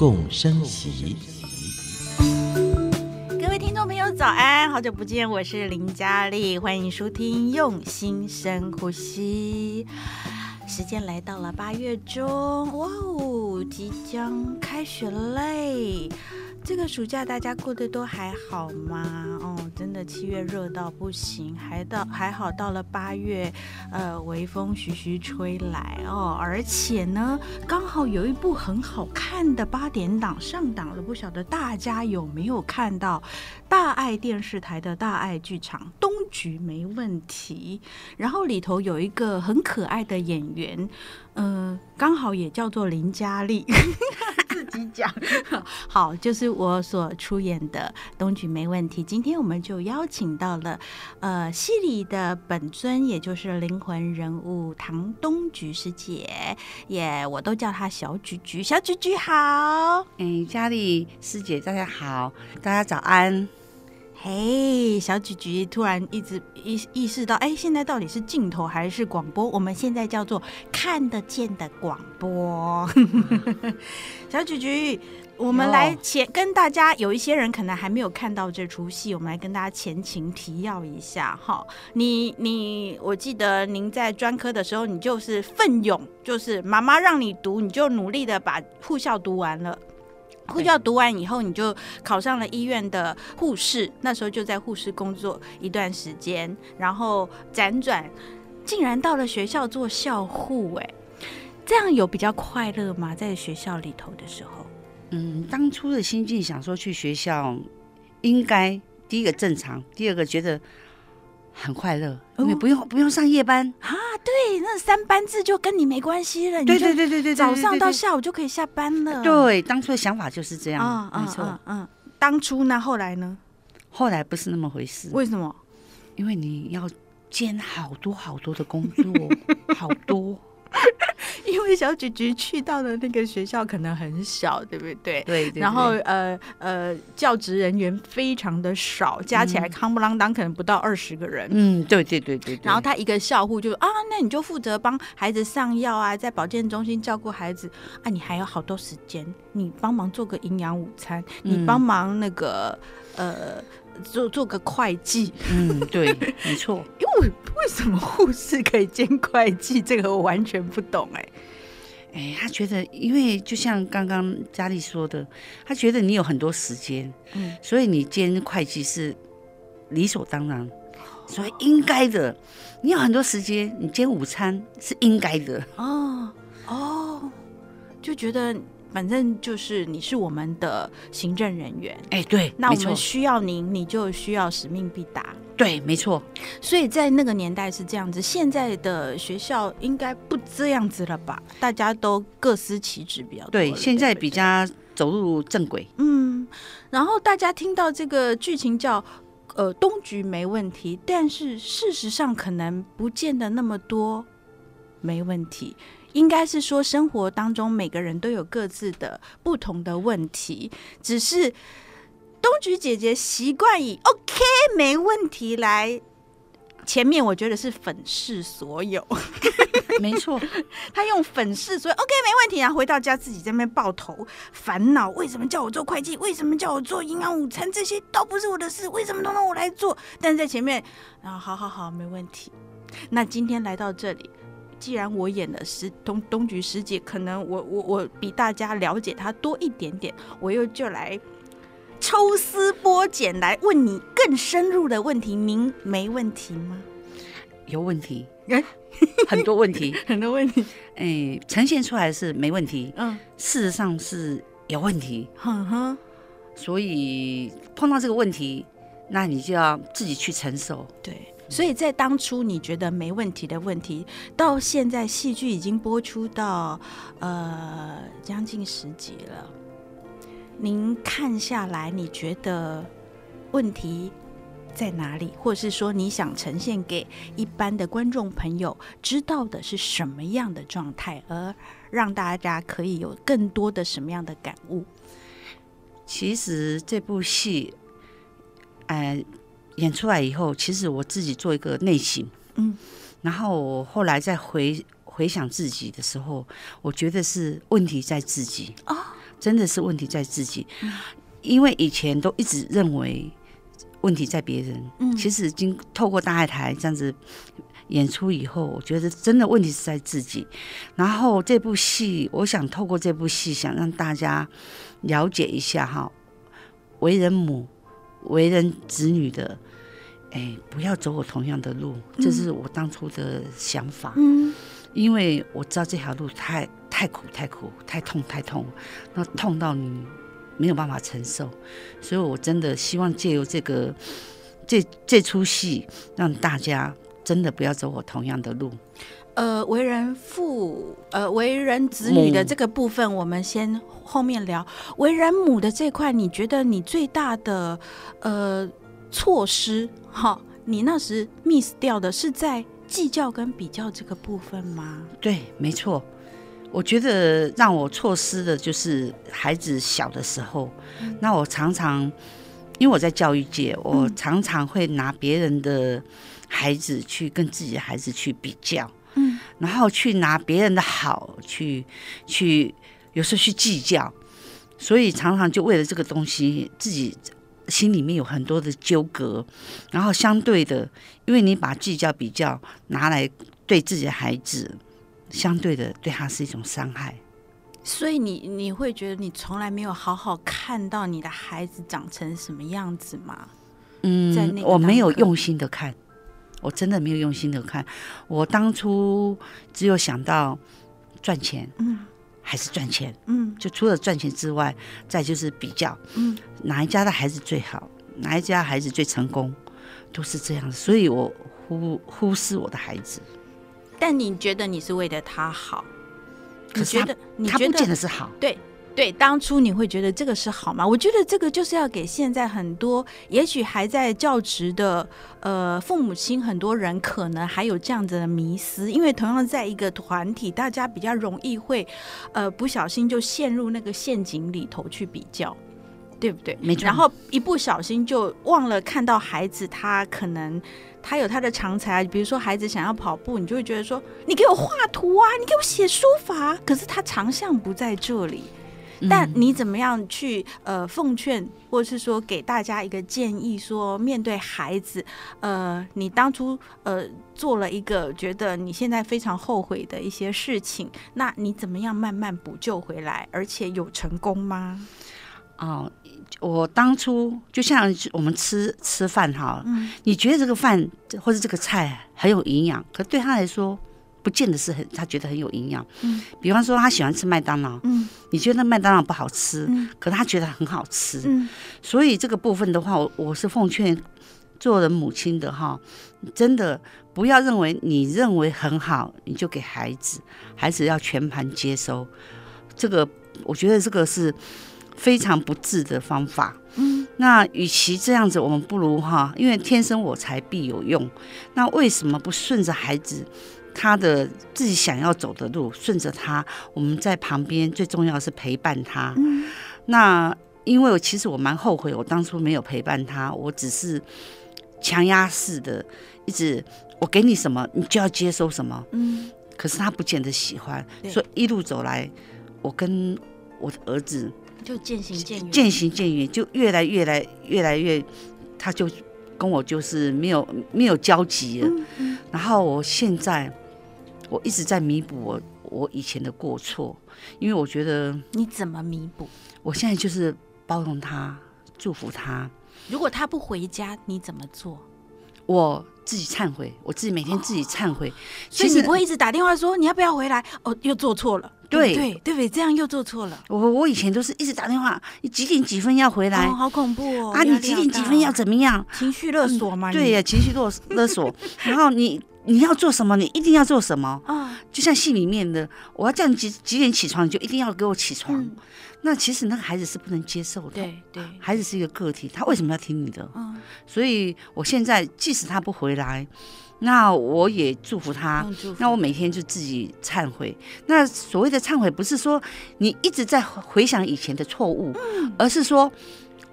共生息。各位听众朋友，早安！好久不见，我是林佳丽，欢迎收听《用心深呼吸》。时间来到了八月中，哇哦，即将开学嘞！这个暑假大家过得都还好吗？真的七月热到不行，还到还好到了八月，呃，微风徐徐吹来哦，而且呢，刚好有一部很好看的八点档上档了，不晓得大家有没有看到？大爱电视台的大爱剧场《东局没问题》，然后里头有一个很可爱的演员，呃，刚好也叫做林嘉丽。自己讲好，就是我所出演的《东菊没问题》。今天我们就邀请到了，呃，戏里的本尊，也就是灵魂人物唐东菊师姐，也、yeah, 我都叫她小菊菊。小菊菊好，哎，嘉丽师姐，大家好，大家早安。嘿小菊菊突然一直意意识到，哎，现在到底是镜头还是广播？我们现在叫做看得见的广播。小菊菊，我们来前跟大家，有一些人可能还没有看到这出戏，我们来跟大家前情提要一下哈。你你，我记得您在专科的时候，你就是奋勇，就是妈妈让你读，你就努力的把护校读完了。护教读完以后，你就考上了医院的护士。那时候就在护士工作一段时间，然后辗转，竟然到了学校做校护。哎，这样有比较快乐吗？在学校里头的时候，嗯，当初的心境想说去学校，应该第一个正常，第二个觉得。很快乐，因为不用不用上夜班啊！对，那三班制就跟你没关系了。对对对对对，早上到下午就可以下班了。对，当初的想法就是这样，没错。嗯，当初呢？后来呢？后来不是那么回事。为什么？因为你要兼好多好多的工作，好多。因为小菊菊去到的那个学校可能很小，对不对？对，对，对。然后呃呃，教职人员非常的少，加起来康不啷当可能不到二十个人。嗯，对对对对，对。然后他一个校护就啊，那你就负责帮孩子上药啊，在保健中心照顾孩子啊，你还有好多时间，你帮忙做个营养午餐，你帮忙那个、嗯、呃。做做个会计，嗯，对，没错。因为为什么护士可以兼会计？这个我完全不懂哎。哎，他觉得，因为就像刚刚佳丽说的，他觉得你有很多时间，嗯，所以你兼会计是理所当然，所以应该的。你有很多时间，你兼午餐是应该的。哦哦，就觉得。反正就是你是我们的行政人员，哎、欸，对，那我们需要您，你就需要使命必达，对，没错。所以在那个年代是这样子，现在的学校应该不这样子了吧？大家都各司其职比较多，对，现在比较走入正轨。嗯，然后大家听到这个剧情叫呃东局没问题，但是事实上可能不见得那么多没问题。应该是说，生活当中每个人都有各自的不同的问题，只是东菊姐姐习惯以 “OK 没问题”来前面，我觉得是粉饰所有，没错，她用粉饰所有 “OK 没问题”，然后回到家自己在那边抱头烦恼：为什么叫我做会计？为什么叫我做营养午餐？这些都不是我的事，为什么都让我来做？但是在前面，然后好好好，没问题。那今天来到这里。既然我演的是东东菊师姐，可能我我我比大家了解她多一点点，我又就来抽丝剥茧来问你更深入的问题。您没问题吗？有问题，很多问题，很多问题。哎，呈现出来是没问题，嗯，事实上是有问题，哼哼。所以碰到这个问题，那你就要自己去承受，对。所以在当初你觉得没问题的问题，到现在戏剧已经播出到呃将近十集了，您看下来，你觉得问题在哪里？或者是说，你想呈现给一般的观众朋友知道的是什么样的状态，而让大家可以有更多的什么样的感悟？其实这部戏，呃，演出来以后，其实我自己做一个内省，嗯，然后我后来再回回想自己的时候，我觉得是问题在自己。哦，真的是问题在自己，因为以前都一直认为。问题在别人，嗯，其实经透过大爱台这样子演出以后，我觉得真的问题是在自己。然后这部戏，我想透过这部戏，想让大家了解一下哈，为人母、为人子女的，哎，不要走我同样的路，这是我当初的想法。嗯，因为我知道这条路太太苦、太苦、太痛、太痛，那痛到你。没有办法承受，所以我真的希望借由这个这这出戏，让大家真的不要走我同样的路。呃，为人父，呃，为人子女的这个部分，我们先后面聊。为人母的这块，你觉得你最大的呃错失，哈，你那时 miss 掉的是在计较跟比较这个部分吗？对，没错。我觉得让我错失的就是孩子小的时候，嗯、那我常常，因为我在教育界，我常常会拿别人的孩子去跟自己的孩子去比较，嗯，然后去拿别人的好去去，有时候去计较，所以常常就为了这个东西，自己心里面有很多的纠葛，然后相对的，因为你把计较比较拿来对自己的孩子。相对的，对他是一种伤害，所以你你会觉得你从来没有好好看到你的孩子长成什么样子吗？嗯，在那我没有用心的看，我真的没有用心的看。我当初只有想到赚钱，嗯，还是赚钱，嗯，就除了赚钱之外，再就是比较，嗯，哪一家的孩子最好，哪一家孩子最成功，都是这样，所以我忽忽视我的孩子。但你觉得你是为了他好？可觉得你觉得他不见得是好？对对，当初你会觉得这个是好吗？我觉得这个就是要给现在很多也许还在教职的呃父母亲，很多人可能还有这样子的迷思，因为同样在一个团体，大家比较容易会呃不小心就陷入那个陷阱里头去比较，对不对？没错。然后一不小心就忘了看到孩子，他可能。他有他的长才，比如说孩子想要跑步，你就会觉得说，你给我画图啊，你给我写书法。可是他长项不在这里，但你怎么样去呃奉劝，或者是说给大家一个建议，说面对孩子，呃，你当初呃做了一个觉得你现在非常后悔的一些事情，那你怎么样慢慢补救回来，而且有成功吗？哦。我当初就像我们吃吃饭哈，嗯，你觉得这个饭或者这个菜很有营养，可对他来说，不见得是很他觉得很有营养。嗯，比方说他喜欢吃麦当劳，嗯，你觉得那麦当劳不好吃，嗯，可他觉得很好吃，嗯，所以这个部分的话，我我是奉劝做人母亲的哈，真的不要认为你认为很好，你就给孩子，孩子要全盘接收。这个我觉得这个是。非常不智的方法。嗯，那与其这样子，我们不如哈，因为天生我材必有用。那为什么不顺着孩子他的自己想要走的路，顺着他？我们在旁边，最重要是陪伴他。嗯，那因为我其实我蛮后悔，我当初没有陪伴他，我只是强压式的，一直我给你什么，你就要接收什么。嗯，可是他不见得喜欢，所以一路走来，我跟我的儿子。就渐行渐远，渐行渐远，就越来越来越来越，他就跟我就是没有没有交集了。嗯嗯、然后我现在我一直在弥补我我以前的过错，因为我觉得你怎么弥补？我现在就是包容他，祝福他。如果他不回家，你怎么做？我自己忏悔，我自己每天自己忏悔。所以你不会一直打电话说你要不要回来？哦，又做错了。对对对不对？这样又做错了。我我以前都是一直打电话，你几点几分要回来？哦，好恐怖哦！啊，你几点几分要怎么样？情绪勒索吗？对呀，情绪勒勒索。然后你你要做什么？你一定要做什么？啊，就像戏里面的，我要叫你几几点起床，你就一定要给我起床。嗯、那其实那个孩子是不能接受的。对对，孩子是一个个体，他为什么要听你的？嗯，所以我现在即使他不回来，那我也祝福他。福那我每天就自己忏悔。那所谓的忏悔，不是说你一直在回想以前的错误，嗯、而是说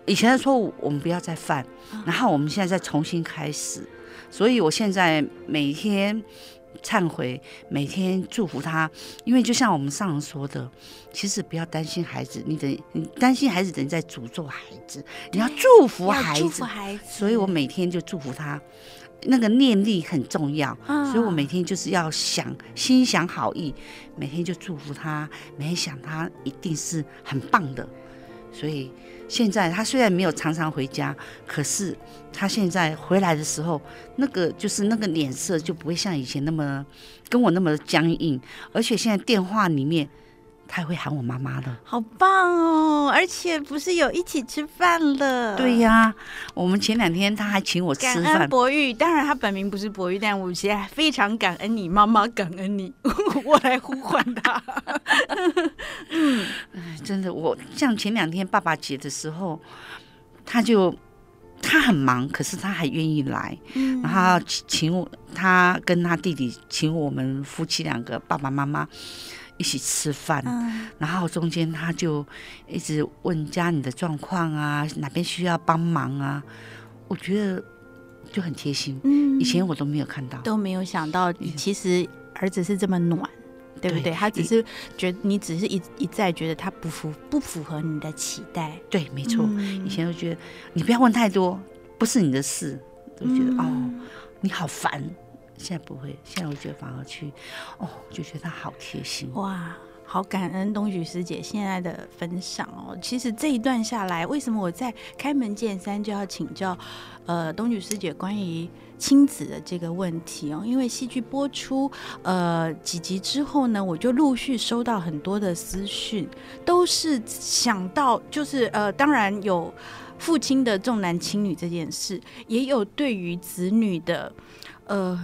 以前的错误我们不要再犯，嗯、然后我们现在再重新开始。所以我现在每天。忏悔，每天祝福他，因为就像我们上人说的，其实不要担心孩子，你等你担心孩子等于在诅咒孩子，你要祝福孩子，祝福孩子。所以我每天就祝福他，那个念力很重要，所以我每天就是要想心想好意，每天就祝福他，每天想他一定是很棒的，所以。现在他虽然没有常常回家，可是他现在回来的时候，那个就是那个脸色就不会像以前那么跟我那么僵硬，而且现在电话里面。他会喊我妈妈了，好棒哦！而且不是有一起吃饭了？对呀，我们前两天他还请我吃饭。感恩博玉，当然他本名不是博玉，但我现在非常感恩你妈妈，感恩你，我来呼唤他。嗯，真的，我像前两天爸爸节的时候，他就他很忙，可是他还愿意来，嗯、然后请我，他跟他弟弟请我们夫妻两个爸爸妈妈。一起吃饭，嗯、然后中间他就一直问家里的状况啊，哪边需要帮忙啊？我觉得就很贴心。嗯，以前我都没有看到，都没有想到，其实儿子是这么暖，嗯、对不对？他只是觉得你只是一一再觉得他不符不符合你的期待。对，没错。嗯、以前都觉得你不要问太多，不是你的事，都觉得、嗯、哦，你好烦。现在不会，现在我觉得反而去，哦，就觉得他好贴心哇，好感恩东莒师姐现在的分享哦。其实这一段下来，为什么我在开门见山就要请教，呃，东莒师姐关于亲子的这个问题哦？因为戏剧播出呃几集之后呢，我就陆续收到很多的私讯，都是想到就是呃，当然有父亲的重男轻女这件事，也有对于子女的呃。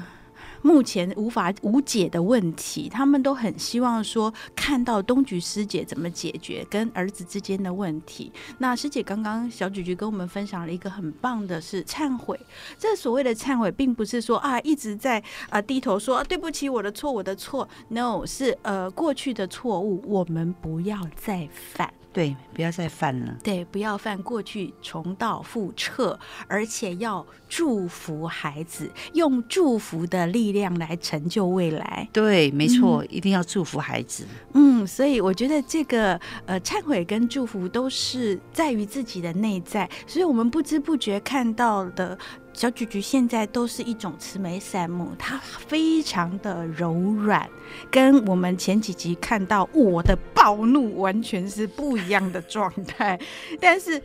目前无法无解的问题，他们都很希望说看到东菊师姐怎么解决跟儿子之间的问题。那师姐刚刚小菊菊跟我们分享了一个很棒的是忏悔。这所谓的忏悔，并不是说啊一直在啊低头说、对不起，我的错，我的错。No，是呃过去的错误，我们不要再犯。对，不要再犯了。对，不要犯过去，重蹈覆辙，而且要祝福孩子，用祝福的力量来成就未来。对，没错，嗯、一定要祝福孩子。嗯，所以我觉得这个呃，忏悔跟祝福都是在于自己的内在，所以我们不知不觉看到的。小菊菊现在都是一种慈眉善目，她非常的柔软，跟我们前几集看到我的暴怒完全是不一样的状态。但是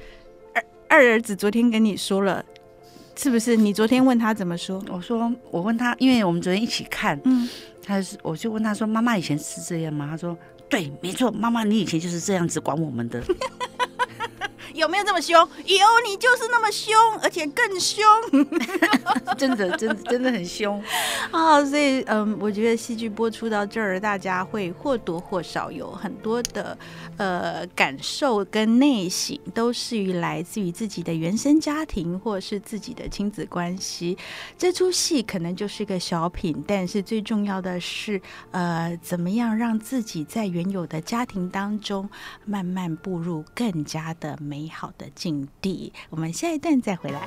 二二儿子昨天跟你说了，是不是？你昨天问他怎么说？我说我问他，因为我们昨天一起看，嗯，他是我就问他说：“妈妈以前是这样吗？”他说：“对，没错，妈妈你以前就是这样子管我们的。”有没有这么凶？有，你就是那么凶，而且更凶。真的，真的，真的很凶啊！所以，嗯，我觉得戏剧播出到这儿，大家会或多或少有很多的呃感受跟内省，都是于来自于自己的原生家庭或是自己的亲子关系。这出戏可能就是个小品，但是最重要的是，呃，怎么样让自己在原有的家庭当中慢慢步入更加的美。美好的境地，我们下一段再回来。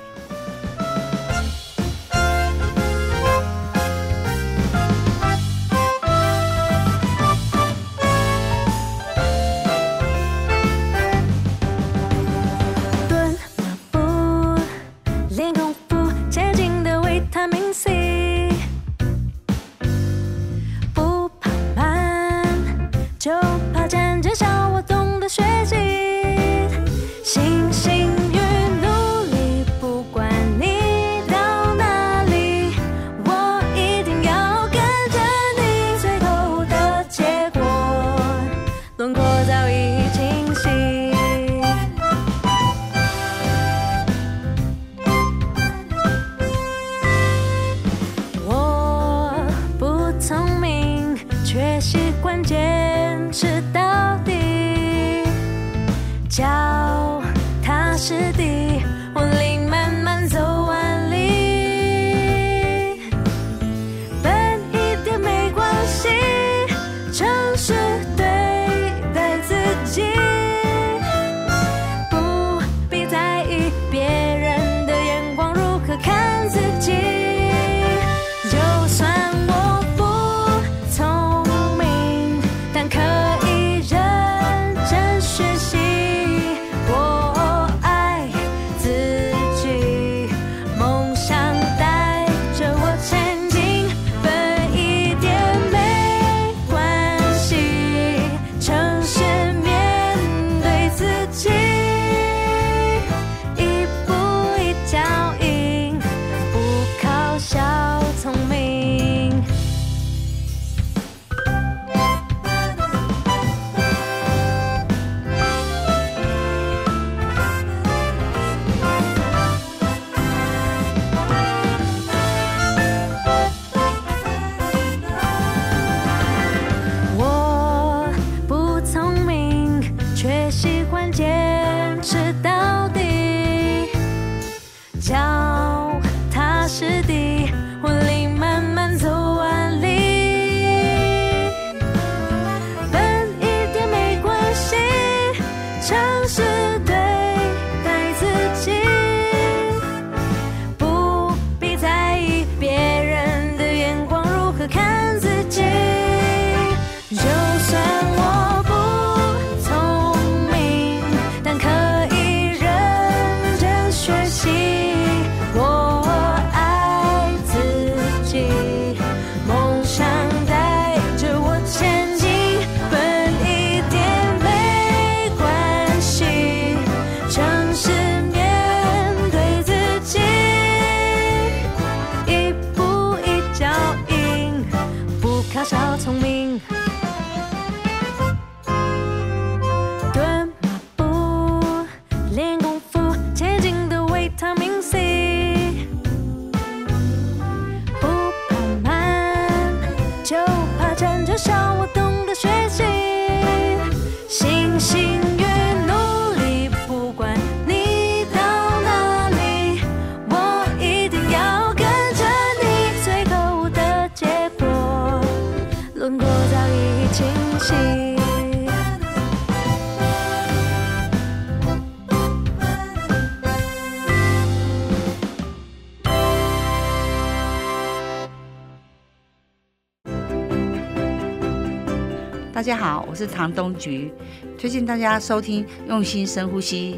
大家好，我是唐东菊，推荐大家收听《用心深呼吸》。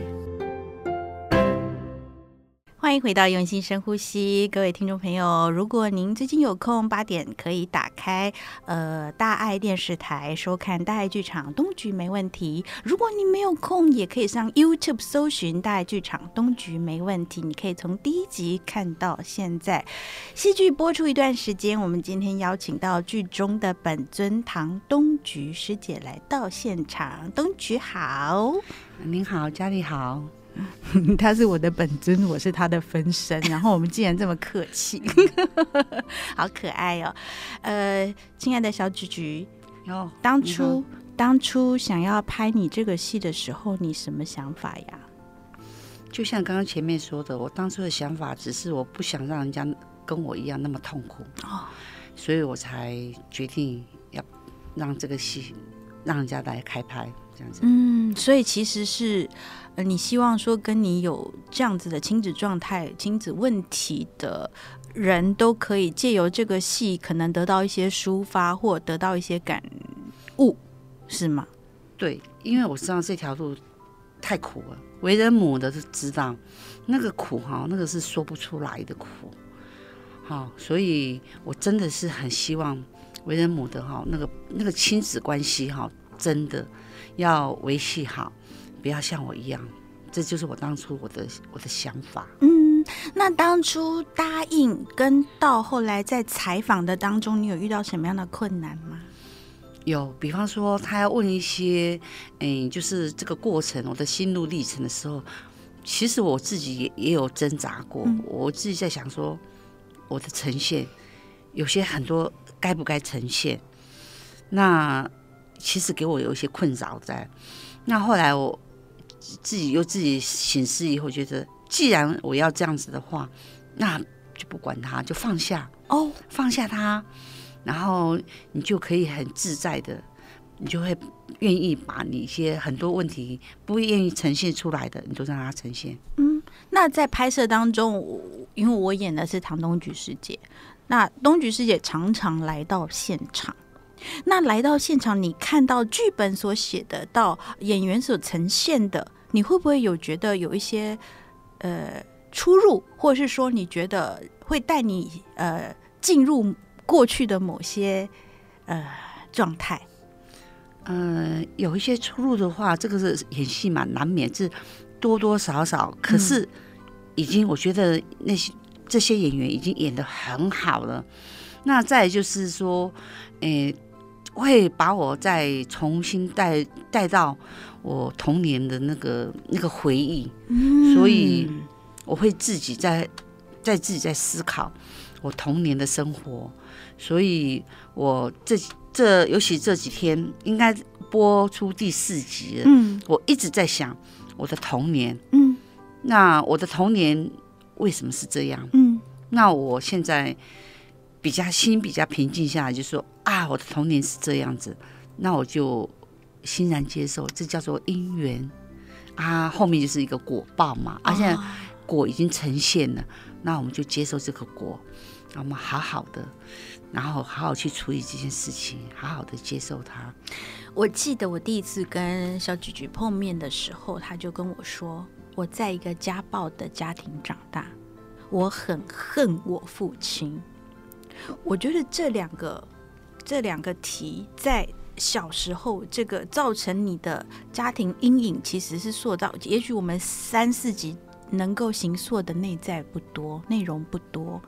欢迎回到用心深呼吸，各位听众朋友，如果您最近有空，八点可以打开呃大爱电视台收看大爱剧场东菊没问题。如果你没有空，也可以上 YouTube 搜寻大爱剧场东菊没问题，你可以从第一集看到现在。戏剧播出一段时间，我们今天邀请到剧中的本尊唐东菊师姐来到现场。东菊好，您好，佳丽好。他是我的本尊，我是他的分身。然后我们竟然这么客气，好可爱哦。呃，亲爱的小菊菊，哟，当初当初想要拍你这个戏的时候，你什么想法呀？就像刚刚前面说的，我当初的想法只是我不想让人家跟我一样那么痛苦哦，所以我才决定要让这个戏让人家来开拍这样子。嗯，所以其实是。呃，你希望说跟你有这样子的亲子状态、亲子问题的人都可以借由这个戏，可能得到一些抒发，或得到一些感悟，是吗？对，因为我知道这条路太苦了，为人母的都知道那个苦哈，那个是说不出来的苦，好，所以我真的是很希望为人母的哈，那个那个亲子关系哈，真的要维系好。不要像我一样，这就是我当初我的我的想法。嗯，那当初答应跟到后来在采访的当中，你有遇到什么样的困难吗？有，比方说他要问一些，嗯，就是这个过程我的心路历程的时候，其实我自己也也有挣扎过。嗯、我自己在想说，我的呈现有些很多该不该呈现？那其实给我有一些困扰在。那后来我自己又自己醒思以后，觉得既然我要这样子的话，那就不管他，就放下哦，放下他，然后你就可以很自在的，你就会愿意把你一些很多问题不愿意呈现出来的，你都让他呈现。嗯，那在拍摄当中，因为我演的是唐东菊师姐，那东菊师姐常常来到现场。那来到现场，你看到剧本所写的，到演员所呈现的，你会不会有觉得有一些呃出入，或者是说你觉得会带你呃进入过去的某些呃状态？嗯、呃，有一些出入的话，这个是演戏嘛，难免是多多少少。可是已经，我觉得那些这些演员已经演的很好了。那再就是说，诶。会把我再重新带带到我童年的那个那个回忆，嗯，所以我会自己在在自己在思考我童年的生活，所以我这这尤其这几天应该播出第四集了，嗯，我一直在想我的童年，嗯，那我的童年为什么是这样？嗯，那我现在。比较心比较平静下来，就说啊，我的童年是这样子，那我就欣然接受，这叫做因缘啊。后面就是一个果报嘛，啊，现在果已经呈现了，那我们就接受这个果，那我们好好的，然后好好去处理这件事情，好好的接受它。我记得我第一次跟小菊菊碰面的时候，他就跟我说，我在一个家暴的家庭长大，我很恨我父亲。我觉得这两个这两个题在小时候这个造成你的家庭阴影，其实是塑造。也许我们三四级能够形塑的内在不多，内容不多，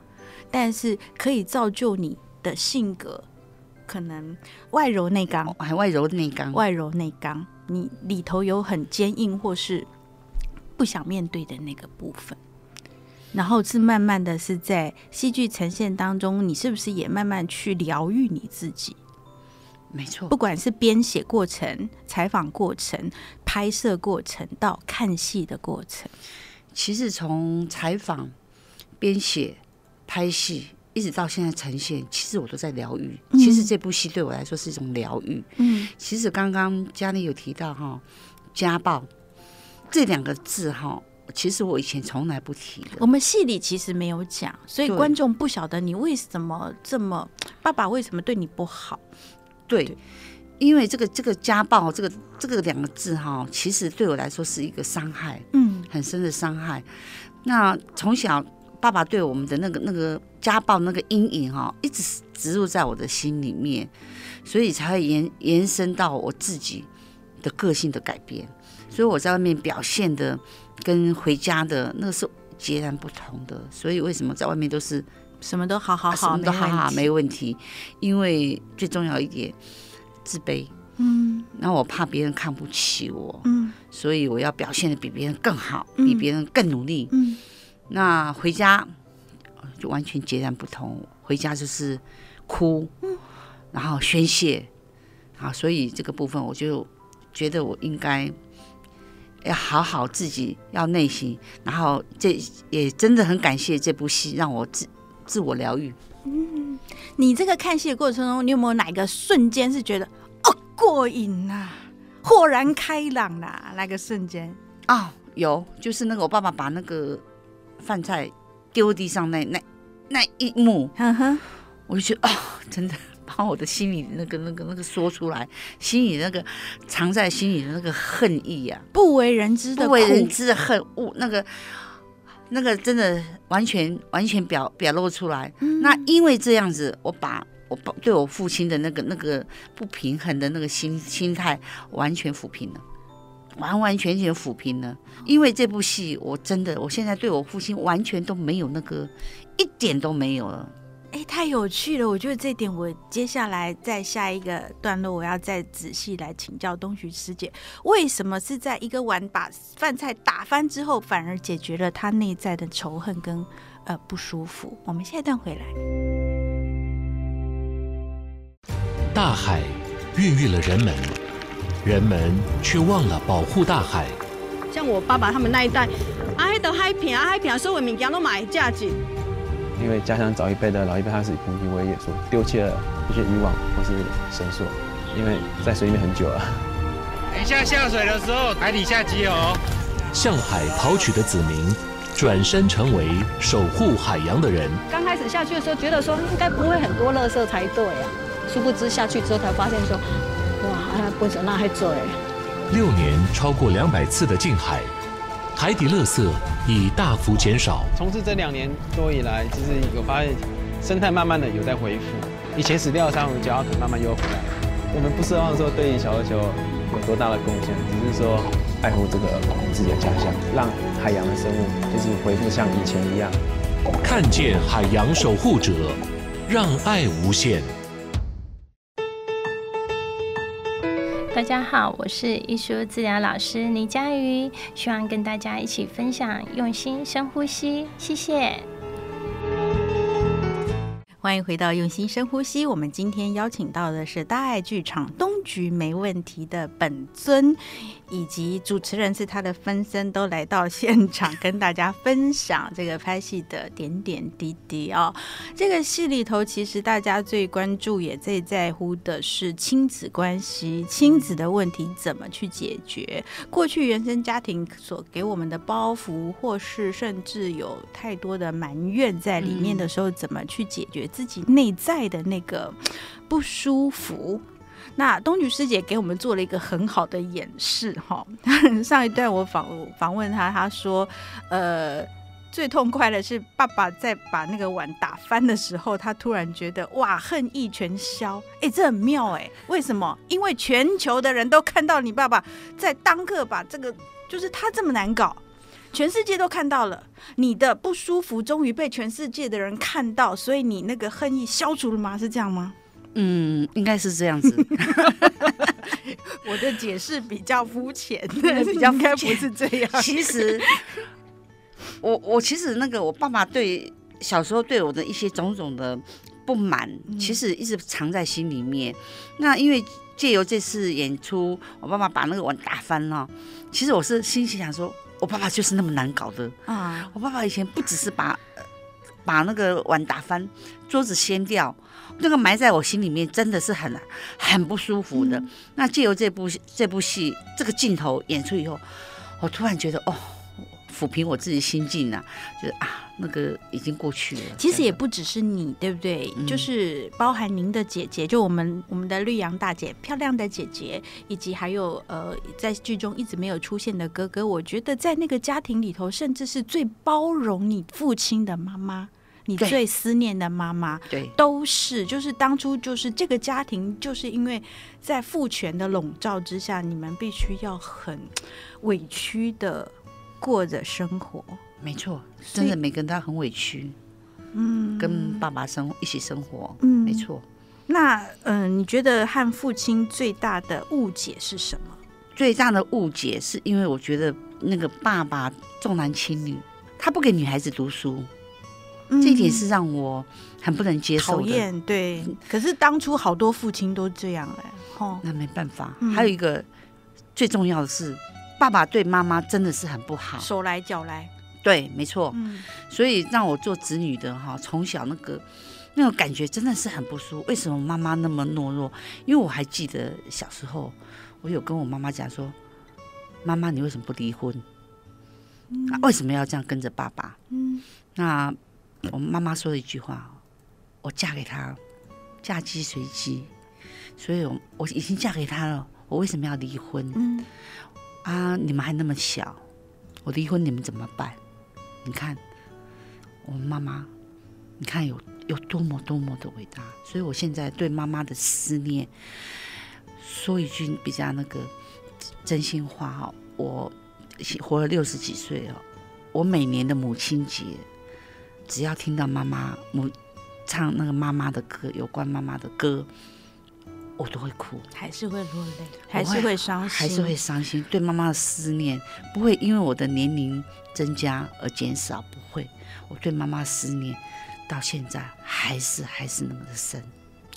但是可以造就你的性格，可能外柔内刚，还外柔内刚，外柔内刚，你里头有很坚硬或是不想面对的那个部分。然后是慢慢的是在戏剧呈现当中，你是不是也慢慢去疗愈你自己？没错，不管是编写过程、采访过程、拍摄过程到看戏的过程，其实从采访、编写、拍戏一直到现在呈现，其实我都在疗愈。嗯、其实这部戏对我来说是一种疗愈。嗯，其实刚刚佳丽有提到哈，家暴这两个字哈。其实我以前从来不提的，我们戏里其实没有讲，所以观众不晓得你为什么这么，爸爸为什么对你不好？对，对，因为这个这个家暴，这个这个两个字哈，其实对我来说是一个伤害，嗯，很深的伤害。那从小爸爸对我们的那个那个家暴那个阴影哈，一直植入在我的心里面，所以才会延延伸到我自己的个性的改变。所以我在外面表现的。跟回家的那个是截然不同的，所以为什么在外面都是什么都好好好，什么都好好没问题？因为最重要一点，自卑。嗯，然后我怕别人看不起我，嗯，所以我要表现的比别人更好，比别人更努力。嗯，那回家就完全截然不同，回家就是哭，然后宣泄，啊，所以这个部分我就觉得我应该。要好好自己要内心，然后这也真的很感谢这部戏让我自自我疗愈。嗯，你这个看戏的过程中，你有没有哪个瞬间是觉得哦过瘾呐，豁然开朗呐？那个瞬间啊、哦，有，就是那个我爸爸把那个饭菜丢地上那那那一幕，呵呵我就觉得哦，真的。把我的心里那个、那个、那个说出来，心里那个藏在心里的那个恨意呀、啊，不为人知的不为人知的恨恶，那个那个真的完全完全表表露出来。嗯、那因为这样子，我把我把对我父亲的那个那个不平衡的那个心心态完全抚平了，完完全全抚平了。因为这部戏，我真的我现在对我父亲完全都没有那个一点都没有了。哎，太有趣了！我觉得这点，我接下来在下一个段落，我要再仔细来请教东徐师姐，为什么是在一个碗把饭菜打翻之后，反而解决了他内在的仇恨跟呃不舒服？我们下一段回来。大海孕育了人们，人们却忘了保护大海。像我爸爸他们那一代，啊，迄个海平啊，海片所有物件都买价值。因为家乡早一辈的老一辈，他是以捕鱼为业，所丢弃了一些渔网或是绳索，因为在水里面很久了。等一下下水的时候，海底下集哦。向海跑取的子民，转身成为守护海洋的人。刚开始下去的时候，觉得说应该不会很多垃圾才对啊，殊不知下去之后才发现说，哇，哎，本身那还多。六年超过两百次的近海，海底垃圾已大幅减少。从事这两年多以来，就是有发现生态慢慢的有在恢复。以前死掉的珊瑚礁可慢慢又回来。我们不奢望说对小琉球有多大的贡献，只是说爱护这个自己的家乡，让海洋的生物就是恢复像以前一样。看见海洋守护者，让爱无限。大家好，我是艺术治疗老师倪佳瑜，希望跟大家一起分享用心深呼吸，谢谢。欢迎回到用心深呼吸。我们今天邀请到的是大爱剧场《东局没问题》的本尊，以及主持人是他的分身，都来到现场跟大家分享这个拍戏的点点滴滴哦。这个戏里头，其实大家最关注也最在乎的是亲子关系、亲子的问题怎么去解决。过去原生家庭所给我们的包袱，或是甚至有太多的埋怨在里面的时候，怎么去解决？自己内在的那个 不舒服，那东菊师姐给我们做了一个很好的演示哈。上一段我访访问她，她说，呃，最痛快的是爸爸在把那个碗打翻的时候，他突然觉得哇，恨意全消。哎，这很妙哎，为什么？因为全球的人都看到你爸爸在当刻把这个，就是他这么难搞。全世界都看到了你的不舒服，终于被全世界的人看到，所以你那个恨意消除了吗？是这样吗？嗯，应该是这样子。我的解释比较肤浅，比较应该不是这样。其实，我我其实那个我爸爸对小时候对我的一些种种的不满，其实一直藏在心里面。那因为借由这次演出，我爸爸把那个碗打翻了，其实我是心里想说。我爸爸就是那么难搞的啊！我爸爸以前不只是把把那个碗打翻，桌子掀掉，那个埋在我心里面，真的是很很不舒服的。嗯、那借由这部这部戏这个镜头演出以后，我突然觉得哦。抚平我自己心境啊，就是啊，那个已经过去了。其实也不只是你，对不对？嗯、就是包含您的姐姐，就我们我们的绿杨大姐，漂亮的姐姐，以及还有呃，在剧中一直没有出现的哥哥。我觉得在那个家庭里头，甚至是最包容你父亲的妈妈，你最思念的妈妈，对，都是就是当初就是这个家庭，就是因为在父权的笼罩之下，你们必须要很委屈的。过着生活，没错，真的每个人都很委屈。嗯，跟爸爸生一起生活，嗯，没错。那嗯、呃，你觉得和父亲最大的误解是什么？最大的误解是因为我觉得那个爸爸重男轻女，他不给女孩子读书，嗯、这一点是让我很不能接受的。讨厌，对。可是当初好多父亲都这样哎，哦，那没办法。嗯、还有一个最重要的是。爸爸对妈妈真的是很不好，手来脚来，对，没错。嗯，所以让我做子女的哈，从小那个那种感觉真的是很不舒服。为什么妈妈那么懦弱？因为我还记得小时候，我有跟我妈妈讲说：“妈妈，你为什么不离婚？嗯啊、为什么要这样跟着爸爸？”嗯，那我妈妈说了一句话：“我嫁给他，嫁鸡随鸡，所以我我已经嫁给他了，我为什么要离婚？”嗯。啊！你们还那么小，我离婚你们怎么办？你看，我妈妈，你看有有多么多么的伟大。所以我现在对妈妈的思念，说一句比较那个真心话哈，我活了六十几岁了，我每年的母亲节，只要听到妈妈母唱那个妈妈的歌，有关妈妈的歌。我都会哭，还是会落泪，还是会伤心，还是会伤心。对妈妈的思念不会因为我的年龄增加而减少，不会。我对妈妈思念到现在还是还是那么的深。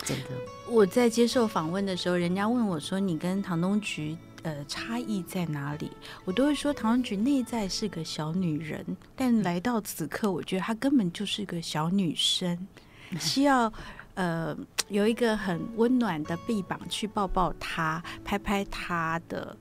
真的。我在接受访问的时候，人家问我说：“你跟唐东菊呃差异在哪里？”我都会说，唐东菊内在是个小女人，但来到此刻，我觉得她根本就是个小女生，需要呃有一个很温暖的臂膀去抱抱他、拍拍他的。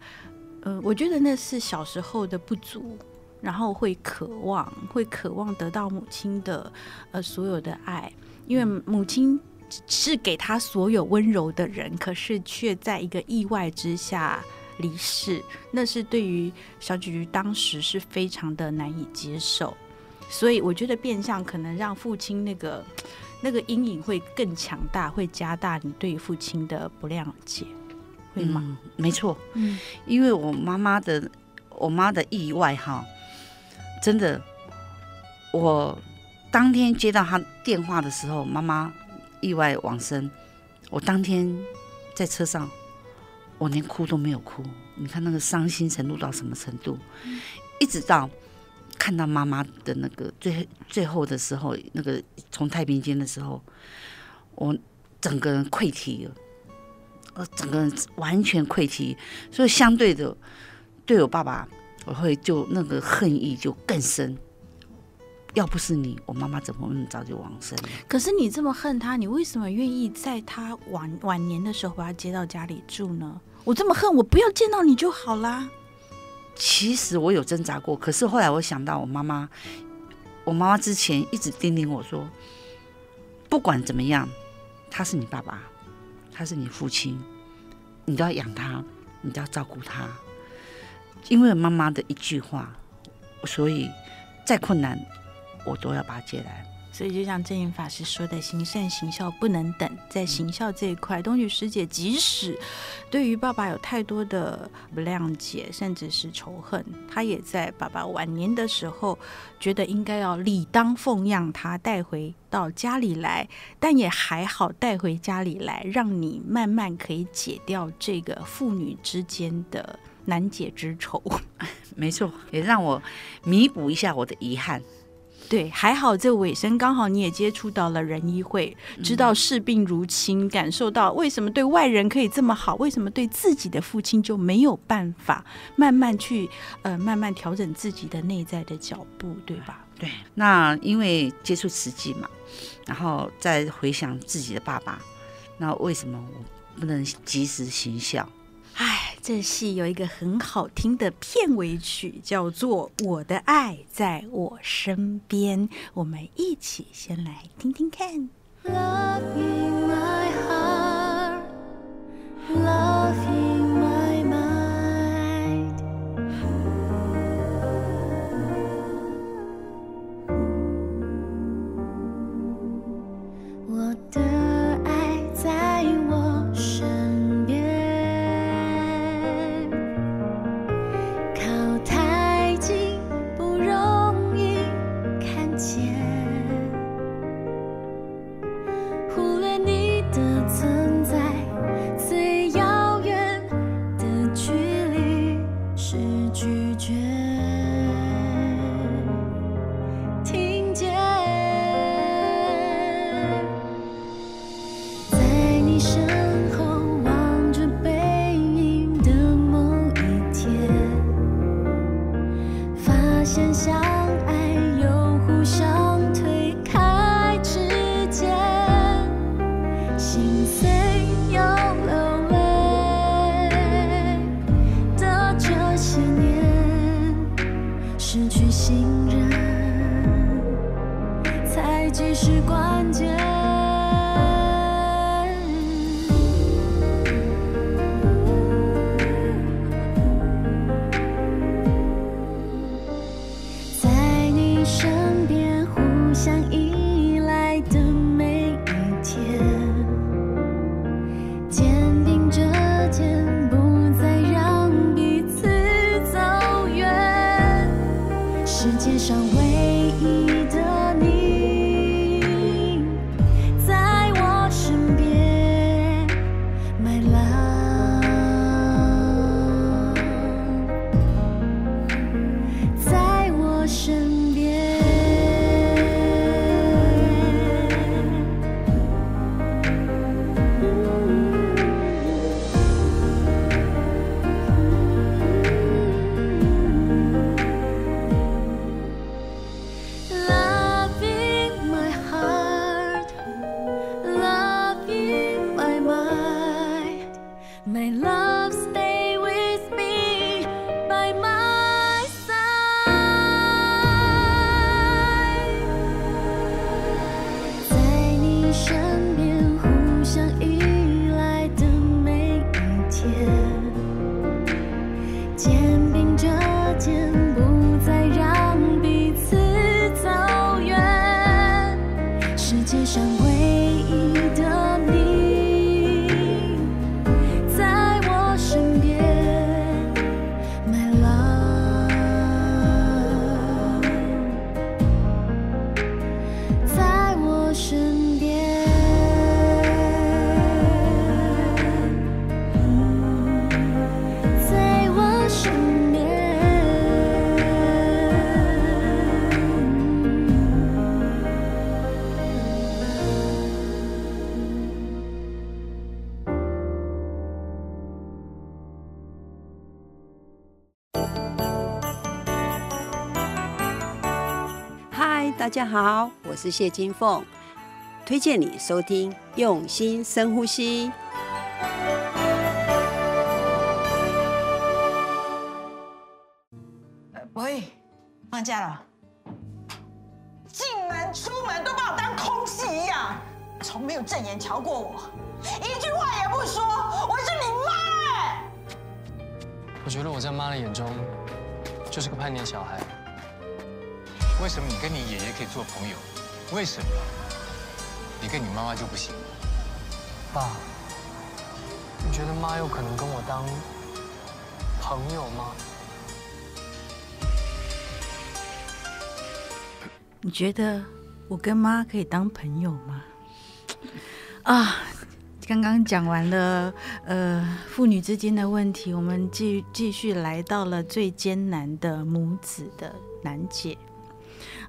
呃，我觉得那是小时候的不足，然后会渴望，会渴望得到母亲的呃所有的爱，因为母亲。是给他所有温柔的人，可是却在一个意外之下离世，那是对于小菊菊当时是非常的难以接受，所以我觉得变相可能让父亲那个那个阴影会更强大，会加大你对父亲的不谅解，会吗？嗯，没错，嗯，因为我妈妈的我妈的意外哈，真的，我当天接到她电话的时候，妈妈。意外往生，我当天在车上，我连哭都没有哭。你看那个伤心程度到什么程度？一直到看到妈妈的那个最最后的时候，那个从太平间的时候，我整个人溃堤了，我整个人完全溃堤。所以相对的，对我爸爸，我会就那个恨意就更深。要不是你，我妈妈怎么那么早就往生？可是你这么恨他，你为什么愿意在他晚晚年的时候把他接到家里住呢？我这么恨，我不要见到你就好啦。其实我有挣扎过，可是后来我想到我妈妈，我妈妈之前一直叮咛我说，不管怎么样，他是你爸爸，他是你父亲，你都要养他，你都要照顾他。因为妈妈的一句话，所以再困难。我都要把他接来，所以就像证严法师说的，行善行孝不能等。在行孝这一块，东菊师姐即使对于爸爸有太多的不谅解，甚至是仇恨，她也在爸爸晚年的时候，觉得应该要理当奉养他，带回到家里来。但也还好，带回家里来，让你慢慢可以解掉这个父女之间的难解之仇。没错，也让我弥补一下我的遗憾。对，还好这尾声刚好你也接触到了仁医会，知道视病如亲，感受到为什么对外人可以这么好，为什么对自己的父亲就没有办法慢慢去呃慢慢调整自己的内在的脚步，对吧？对，那因为接触慈济嘛，然后再回想自己的爸爸，那为什么我不能及时行孝？哎，这戏有一个很好听的片尾曲，叫做《我的爱在我身边》，我们一起先来听听看。Love in my heart, 回忆的。大家好，我是谢金凤，推荐你收听《用心深呼吸》。喂，放假了，进门出门都把我当空气一样，从没有正眼瞧过我，一句话也不说，我是你妈哎！我觉得我在妈的眼中就是个叛逆小孩。为什么你跟你爷爷可以做朋友？为什么你跟你妈妈就不行？爸，你觉得妈有可能跟我当朋友吗？你觉得我跟妈可以当朋友吗？啊，刚刚讲完了，呃，父女之间的问题，我们继继续来到了最艰难的母子的难解。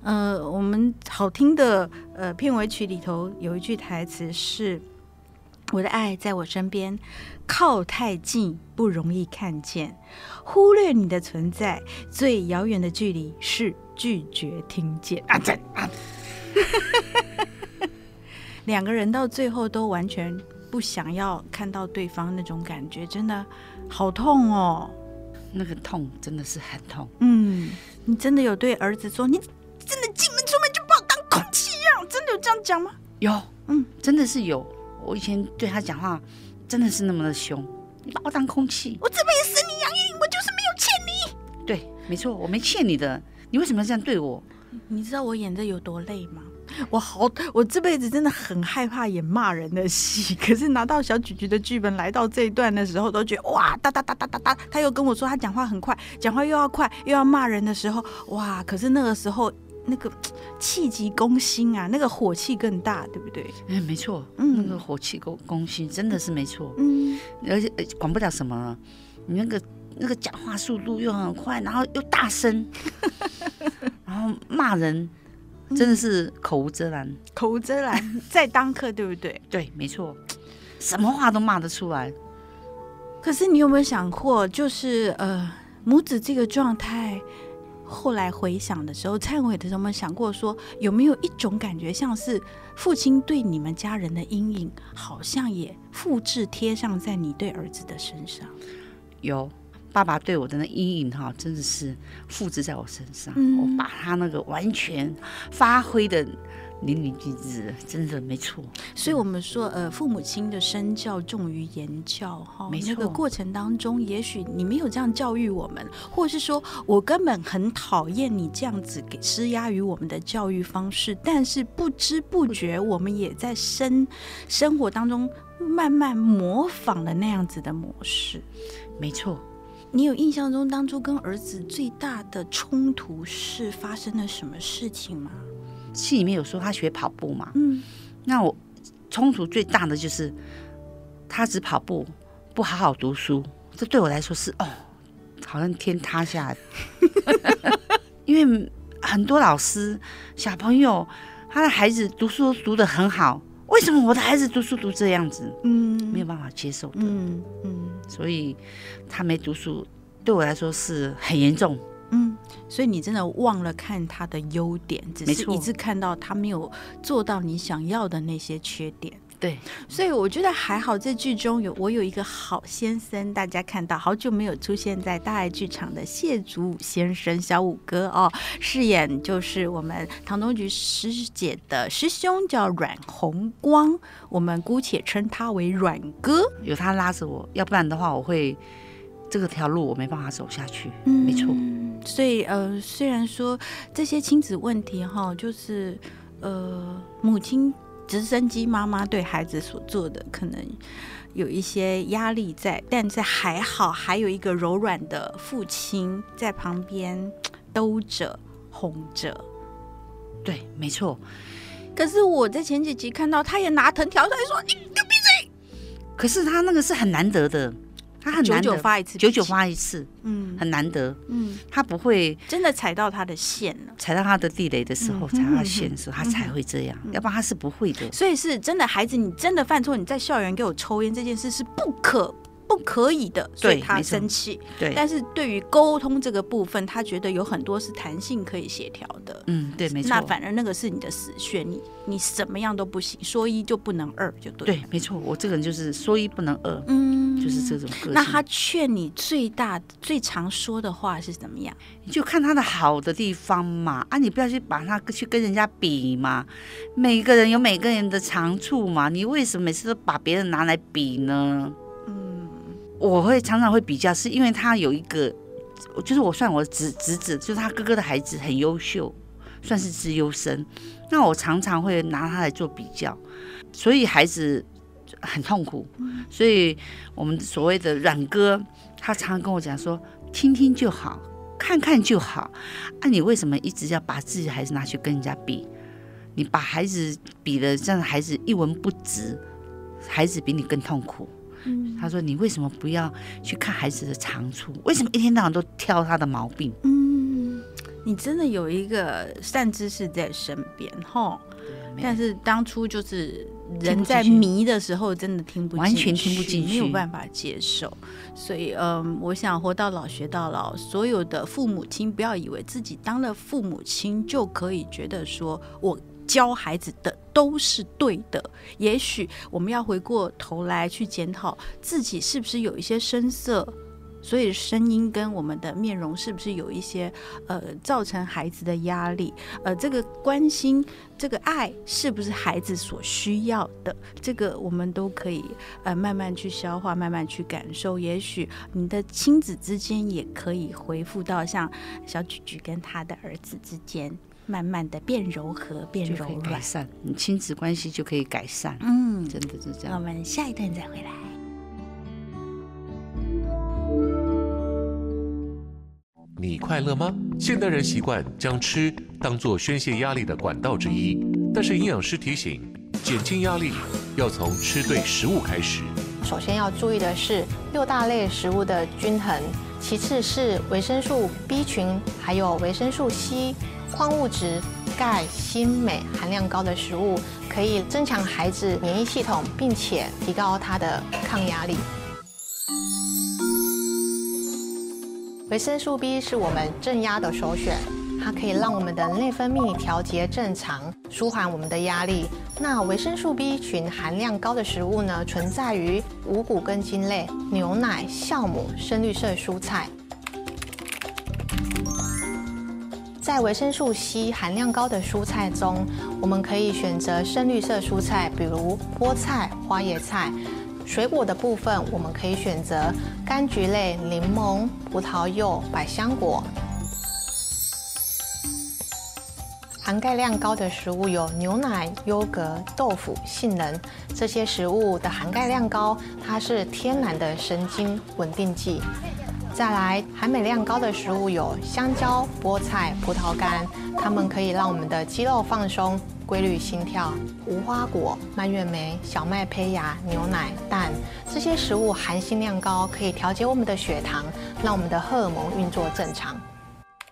呃，我们好听的呃片尾曲里头有一句台词是：“我的爱在我身边，靠太近不容易看见，忽略你的存在，最遥远的距离是拒绝听见。”啊，这啊，两个人到最后都完全不想要看到对方那种感觉，真的好痛哦。那个痛真的是很痛。嗯，你真的有对儿子说你？真的进门出门就把我当空气一样，真的有这样讲吗？有，嗯，真的是有。我以前对他讲话，真的是那么的凶。你把我当空气，我这辈子生你养育你，我就是没有欠你。对，没错，我没欠你的。你为什么要这样对我？你知道我演的有多累吗？我好，我这辈子真的很害怕演骂人的戏。可是拿到小菊菊的剧本来到这一段的时候，都觉得哇哒哒哒哒哒哒。他又跟我说他讲话很快，讲话又要快又要骂人的时候，哇！可是那个时候。那个气急攻心啊，那个火气更大，对不对？哎，没错，嗯，那个火气攻攻心真的是没错，嗯，而且管不了什么了，你那个那个讲话速度又很快，然后又大声，然后骂人，真的是口无遮拦，口无遮拦，在当刻，对不对？对，没错，什么话都骂得出来。可是你有没有想过，就是呃，母子这个状态？后来回想的时候，忏悔的时候，我们想过说，有没有一种感觉，像是父亲对你们家人的阴影，好像也复制贴上在你对儿子的身上？有，爸爸对我的那阴影哈，真的是复制在我身上，嗯、我把他那个完全发挥的。淋漓尽致，真的没错。所以，我们说，呃，父母亲的身教重于言教，哈，没错。那个过程当中，也许你没有这样教育我们，或者是说我根本很讨厌你这样子给施压于我们的教育方式，但是不知不觉，我们也在生生活当中慢慢模仿了那样子的模式。没错。你有印象中当初跟儿子最大的冲突是发生了什么事情吗？戏里面有说他学跑步嘛，嗯，那我冲突最大的就是他只跑步，不好好读书，这对我来说是哦，好像天塌下来。因为很多老师小朋友他的孩子读书都读得很好，为什么我的孩子读书读这样子？嗯，没有办法接受的，嗯嗯，所以他没读书对我来说是很严重。嗯，所以你真的忘了看他的优点，只是一直看到他没有做到你想要的那些缺点。对，所以我觉得还好，这剧中有我有一个好先生，大家看到好久没有出现在大爱剧场的谢祖武先生，小五哥哦，饰演就是我们唐东菊师姐的师兄，叫阮红光，我们姑且称他为阮哥。有他拉着我，要不然的话，我会这个条路我没办法走下去。嗯，没错。所以，呃，虽然说这些亲子问题哈，就是呃，母亲直升机妈妈对孩子所做的可能有一些压力在，但是还好，还有一个柔软的父亲在旁边兜着哄着。对，没错。可是我在前几集看到，他也拿藤条在说：“你你闭嘴。”可是他那个是很难得的。他很难得，久久发一次，久久发一次，嗯，很难得，嗯，他不会真的踩到他的线了，踩到他的地雷的时候，踩到他的线的时候，他才会这样，要不然他是不会的。所以是真的，孩子，你真的犯错，你在校园给我抽烟这件事是不可不可以的，所以他生气。对，但是对于沟通这个部分，他觉得有很多是弹性可以协调的。嗯，对，没错。那反而那个是你的死穴，你你什么样都不行，说一就不能二，就对。对，没错，我这个人就是说一不能二，嗯，就是这种个性。那他劝你最大最常说的话是怎么样？你就看他的好的地方嘛，啊，你不要去把他去跟人家比嘛。每个人有每个人的长处嘛，你为什么每次都把别人拿来比呢？我会常常会比较，是因为他有一个，就是我算我侄侄子，就是他哥哥的孩子很优秀，算是资优生。那我常常会拿他来做比较，所以孩子很痛苦。所以我们所谓的软哥，他常常跟我讲说：“听听就好，看看就好。啊，你为什么一直要把自己的孩子拿去跟人家比？你把孩子比的这样，孩子一文不值，孩子比你更痛苦。”嗯，他说：“你为什么不要去看孩子的长处？为什么一天到晚都挑他的毛病？”嗯，你真的有一个善知识在身边，哈。但是当初就是人在迷的时候，真的听不，完全听不进去，没有办法接受。所以，嗯，我想活到老学到老，所有的父母亲不要以为自己当了父母亲就可以觉得说我。教孩子的都是对的，也许我们要回过头来去检讨自己是不是有一些声色，所以声音跟我们的面容是不是有一些呃造成孩子的压力？呃，这个关心、这个爱是不是孩子所需要的？这个我们都可以呃慢慢去消化，慢慢去感受。也许你的亲子之间也可以恢复到像小菊菊跟他的儿子之间。慢慢的变柔和，变柔软，改善，你亲子关系就可以改善。嗯，真的是这样。我们下一段再回来。你快乐吗？现代人习惯将吃当做宣泄压力的管道之一，但是营养师提醒，减轻压力要从吃对食物开始。首先要注意的是六大类食物的均衡，其次是维生素 B 群，还有维生素 C。矿物质、钙、锌、镁含量高的食物可以增强孩子免疫系统，并且提高他的抗压力。维生素 B 是我们镇压的首选，它可以让我们的内分泌调节正常，舒缓我们的压力。那维生素 B 群含量高的食物呢，存在于五谷根茎类、牛奶、酵母、深绿色蔬菜。在维生素 C 含量高的蔬菜中，我们可以选择深绿色蔬菜，比如菠菜、花椰菜。水果的部分，我们可以选择柑橘类、柠檬、葡萄柚、百香果。含钙量高的食物有牛奶、优格、豆腐、杏仁。这些食物的含钙量高，它是天然的神经稳定剂。再来，含镁量高的食物有香蕉、菠菜、葡萄干，它们可以让我们的肌肉放松、规律心跳。无花果、蔓越莓、小麦胚芽、牛奶、蛋，这些食物含锌量高，可以调节我们的血糖，让我们的荷尔蒙运作正常。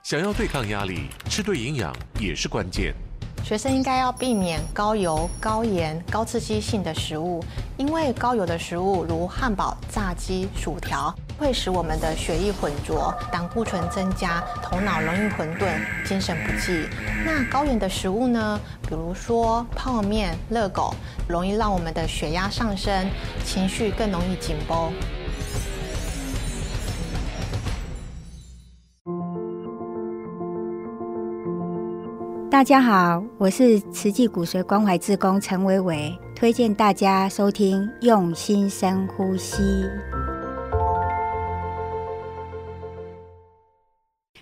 想要对抗压力，吃对营养也是关键。学生应该要避免高油、高盐、高刺激性的食物，因为高油的食物如汉堡、炸鸡、薯条会使我们的血液混浊，胆固醇增加，头脑容易混沌，精神不济。那高盐的食物呢？比如说泡面、热狗，容易让我们的血压上升，情绪更容易紧绷。大家好，我是慈济骨髓关怀志工陈维维，推荐大家收听《用心深呼吸》。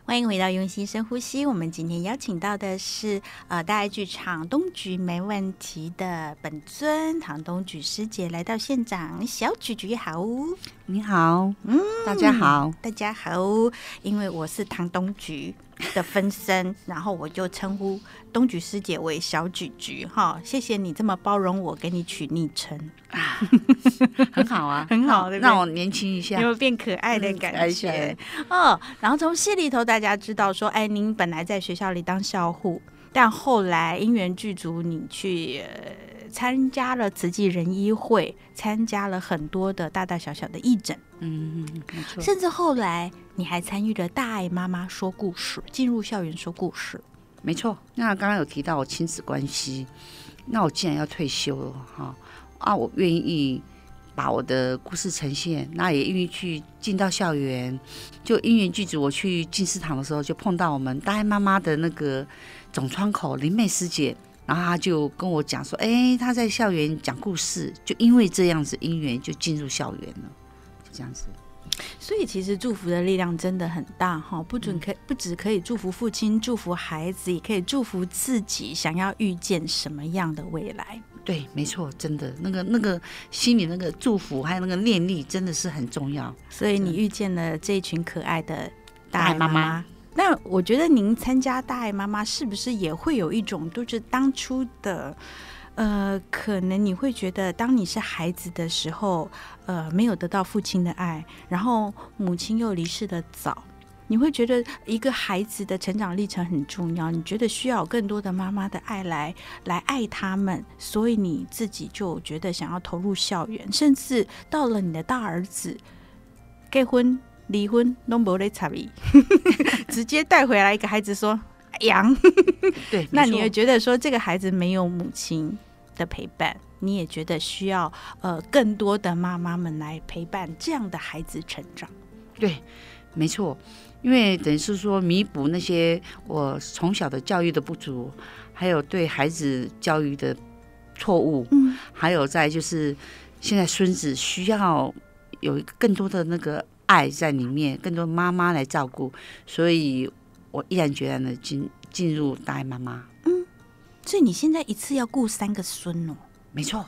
欢迎回到《用心深呼吸》，我们今天邀请到的是呃大爱剧场东菊没问题的本尊唐东菊师姐来到现场，小菊菊好，你好，嗯，大家好，大家好，因为我是唐东菊。的分身，然后我就称呼东菊师姐为小菊菊哈，谢谢你这么包容我，给你取昵称啊，很好啊，很好，对，让我年轻一下，有变可爱的感觉哦。然后从戏里头大家知道说，哎，您本来在学校里当校护，但后来因缘具足，你去。参加了慈济人医会，参加了很多的大大小小的义诊，嗯嗯，没错。甚至后来你还参与了大爱妈妈说故事，进入校园说故事，没错。那刚刚有提到我亲子关系，那我既然要退休了哈，啊，我愿意。把我的故事呈现，那也愿意去进到校园。就因缘具足，我去进食堂的时候，就碰到我们大爱妈妈的那个总窗口林美师姐，然后他就跟我讲说：“哎，他在校园讲故事，就因为这样子因缘就进入校园了，就这样子。”所以其实祝福的力量真的很大哈，不准可不只可以祝福父亲、祝福孩子，也可以祝福自己想要遇见什么样的未来。对，没错，真的那个那个心里那个祝福，还有那个念力，真的是很重要。所以你遇见了这一群可爱的大爱妈妈。那我觉得您参加大爱妈妈，是不是也会有一种，就是当初的，呃，可能你会觉得，当你是孩子的时候，呃，没有得到父亲的爱，然后母亲又离世的早。你会觉得一个孩子的成长历程很重要，你觉得需要更多的妈妈的爱来来爱他们，所以你自己就觉得想要投入校园，甚至到了你的大儿子结婚离婚都没得差别，直接带回来一个孩子说养，对，那你也觉得说这个孩子没有母亲的陪伴，你也觉得需要呃更多的妈妈们来陪伴这样的孩子成长，对，没错。因为等于是说弥补那些我从小的教育的不足，还有对孩子教育的错误，嗯，还有在就是现在孙子需要有更多的那个爱在里面，更多妈妈来照顾，所以我毅然决然的进进入大爱妈妈。嗯，所以你现在一次要顾三个孙哦？没错，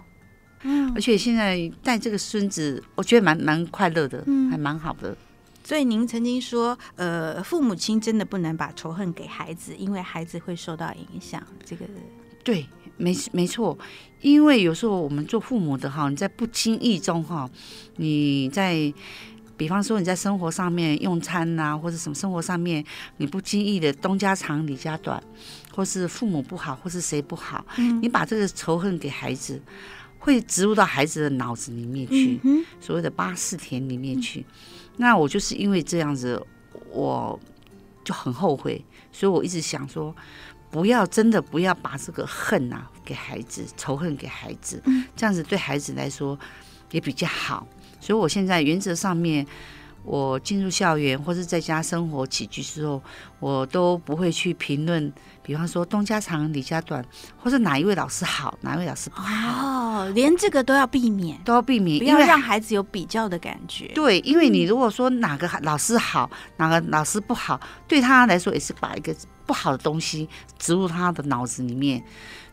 嗯，而且现在带这个孙子，我觉得蛮蛮快乐的，嗯，还蛮好的。所以您曾经说，呃，父母亲真的不能把仇恨给孩子，因为孩子会受到影响。这个对，没没错。因为有时候我们做父母的哈，你在不经意中哈，你在，比方说你在生活上面用餐呐、啊，或者什么生活上面，你不经意的东家长李家短，或是父母不好，或是谁不好，嗯、你把这个仇恨给孩子，会植入到孩子的脑子里面去，嗯、所谓的八四田里面去。嗯那我就是因为这样子，我就很后悔，所以我一直想说，不要真的不要把这个恨啊给孩子，仇恨给孩子，这样子对孩子来说也比较好。所以我现在原则上面。我进入校园或是在家生活起居之后，我都不会去评论，比方说东家长李家短，或是哪一位老师好，哪一位老师不好。哦，连这个都要避免，都要避免，不要让孩子有比较的感觉。对，因为你如果说哪个老师好，哪个老师不好，对他来说也是把一个不好的东西植入他的脑子里面。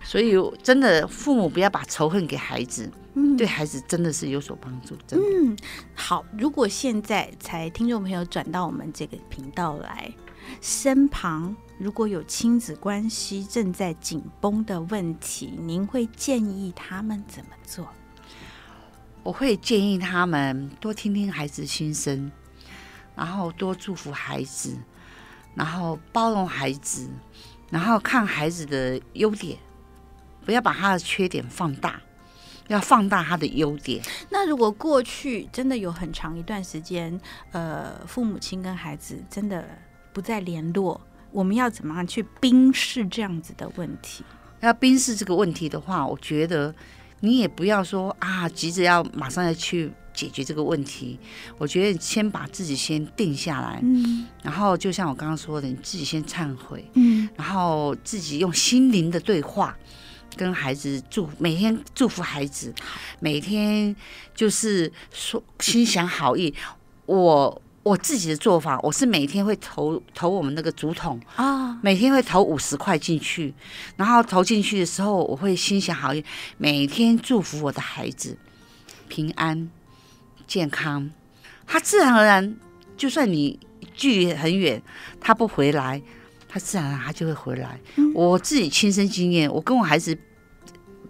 所以，真的父母不要把仇恨给孩子，嗯，对孩子真的是有所帮助。真的。嗯，好。如果现在才听众朋友转到我们这个频道来，身旁如果有亲子关系正在紧绷的问题，您会建议他们怎么做？我会建议他们多听听孩子心声，然后多祝福孩子，然后包容孩子，然后看孩子的优点。不要把他的缺点放大，要放大他的优点。那如果过去真的有很长一段时间，呃，父母亲跟孩子真的不再联络，我们要怎么样去冰释这样子的问题？要冰释这个问题的话，我觉得你也不要说啊，急着要马上要去解决这个问题。我觉得先把自己先定下来，嗯，然后就像我刚刚说的，你自己先忏悔，嗯，然后自己用心灵的对话。跟孩子祝每天祝福孩子，每天就是说心想好意。我我自己的做法，我是每天会投投我们那个竹筒啊，每天会投五十块进去，然后投进去的时候，我会心想好意，每天祝福我的孩子平安健康。他自然而然，就算你距离很远，他不回来。他自然他就会回来。我自己亲身经验，我跟我孩子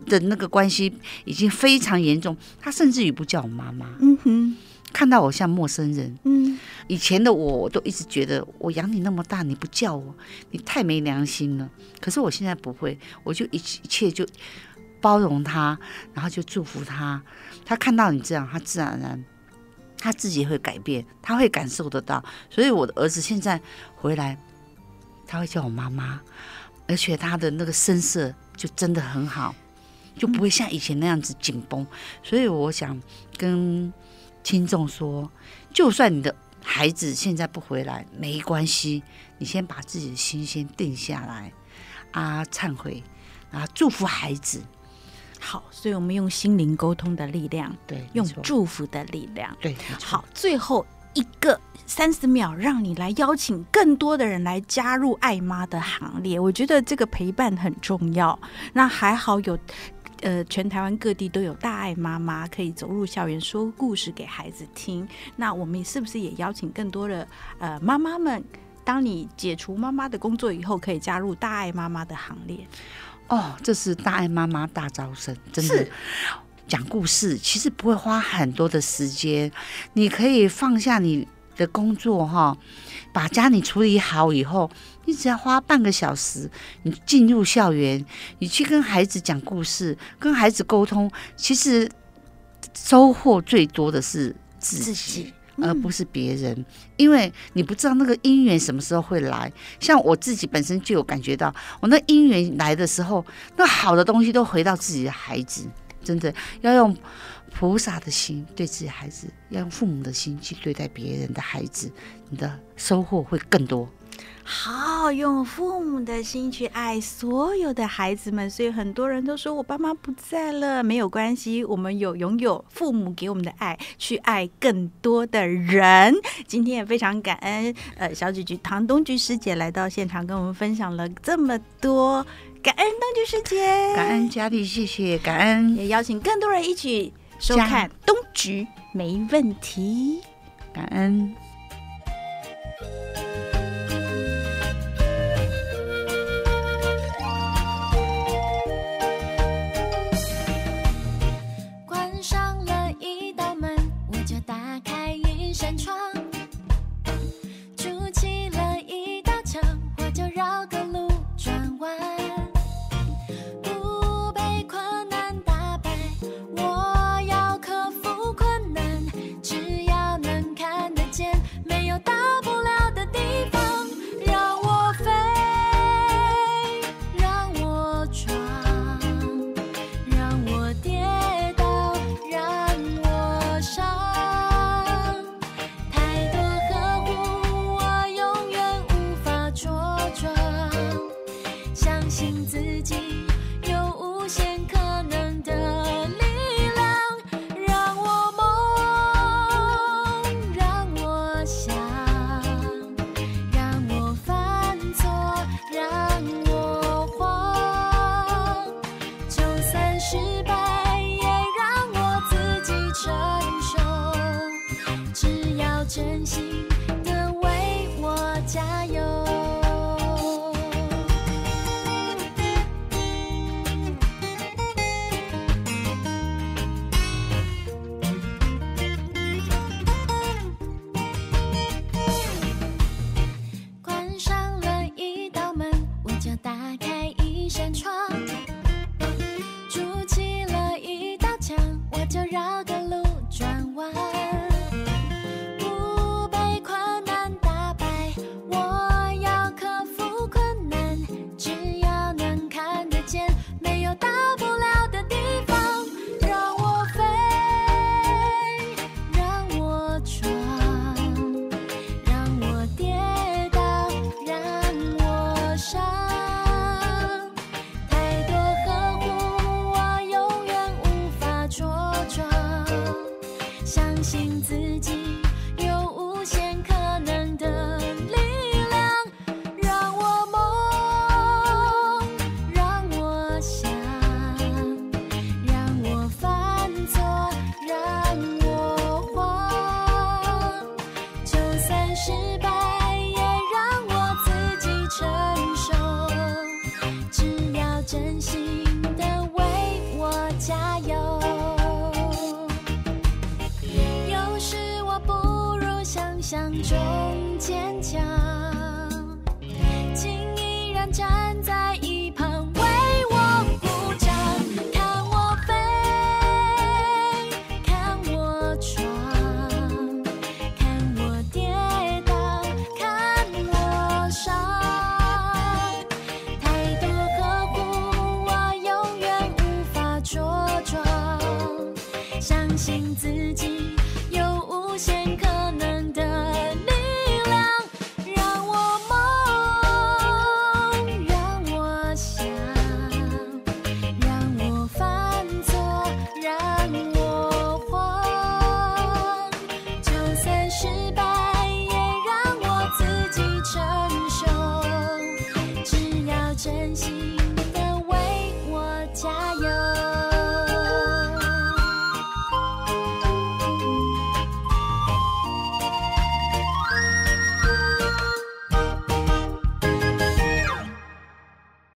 的那个关系已经非常严重。他甚至于不叫我妈妈，嗯哼，看到我像陌生人。嗯，以前的我，我都一直觉得我养你那么大，你不叫我，你太没良心了。可是我现在不会，我就一一切就包容他，然后就祝福他。他看到你这样，他自然而然他自己会改变，他会感受得到。所以我的儿子现在回来，他会叫我妈妈，而且他的那个声色就真的很好，就不会像以前那样子紧绷。所以我想跟听众说，就算你的孩子现在不回来，没关系，你先把自己的心先定下来，啊，忏悔，啊，祝福孩子。好，所以我们用心灵沟通的力量，对，用祝福的力量，对。好，最后一个三十秒，让你来邀请更多的人来加入爱妈的行列。我觉得这个陪伴很重要。那还好有，呃，全台湾各地都有大爱妈妈可以走入校园说故事给孩子听。那我们是不是也邀请更多的呃妈妈们，当你解除妈妈的工作以后，可以加入大爱妈妈的行列？哦，这是大爱妈妈大招生，真的讲故事其实不会花很多的时间，你可以放下你的工作哈，把家里处理好以后，你只要花半个小时，你进入校园，你去跟孩子讲故事，跟孩子沟通，其实收获最多的是自己。自己而不是别人，因为你不知道那个姻缘什么时候会来。像我自己本身就有感觉到，我那姻缘来的时候，那好的东西都回到自己的孩子。真的要用菩萨的心对自己孩子，要用父母的心去对待别人的孩子，你的收获会更多。好，用父母的心去爱所有的孩子们，所以很多人都说我爸妈不在了，没有关系，我们有拥有父母给我们的爱，去爱更多的人。今天也非常感恩，呃，小菊菊唐东菊师姐来到现场跟我们分享了这么多，感恩东菊师姐，感恩佳丽，谢谢，感恩，也邀请更多人一起收看东菊没问题，感恩。伤。太多呵护我永远无法茁壮相信自己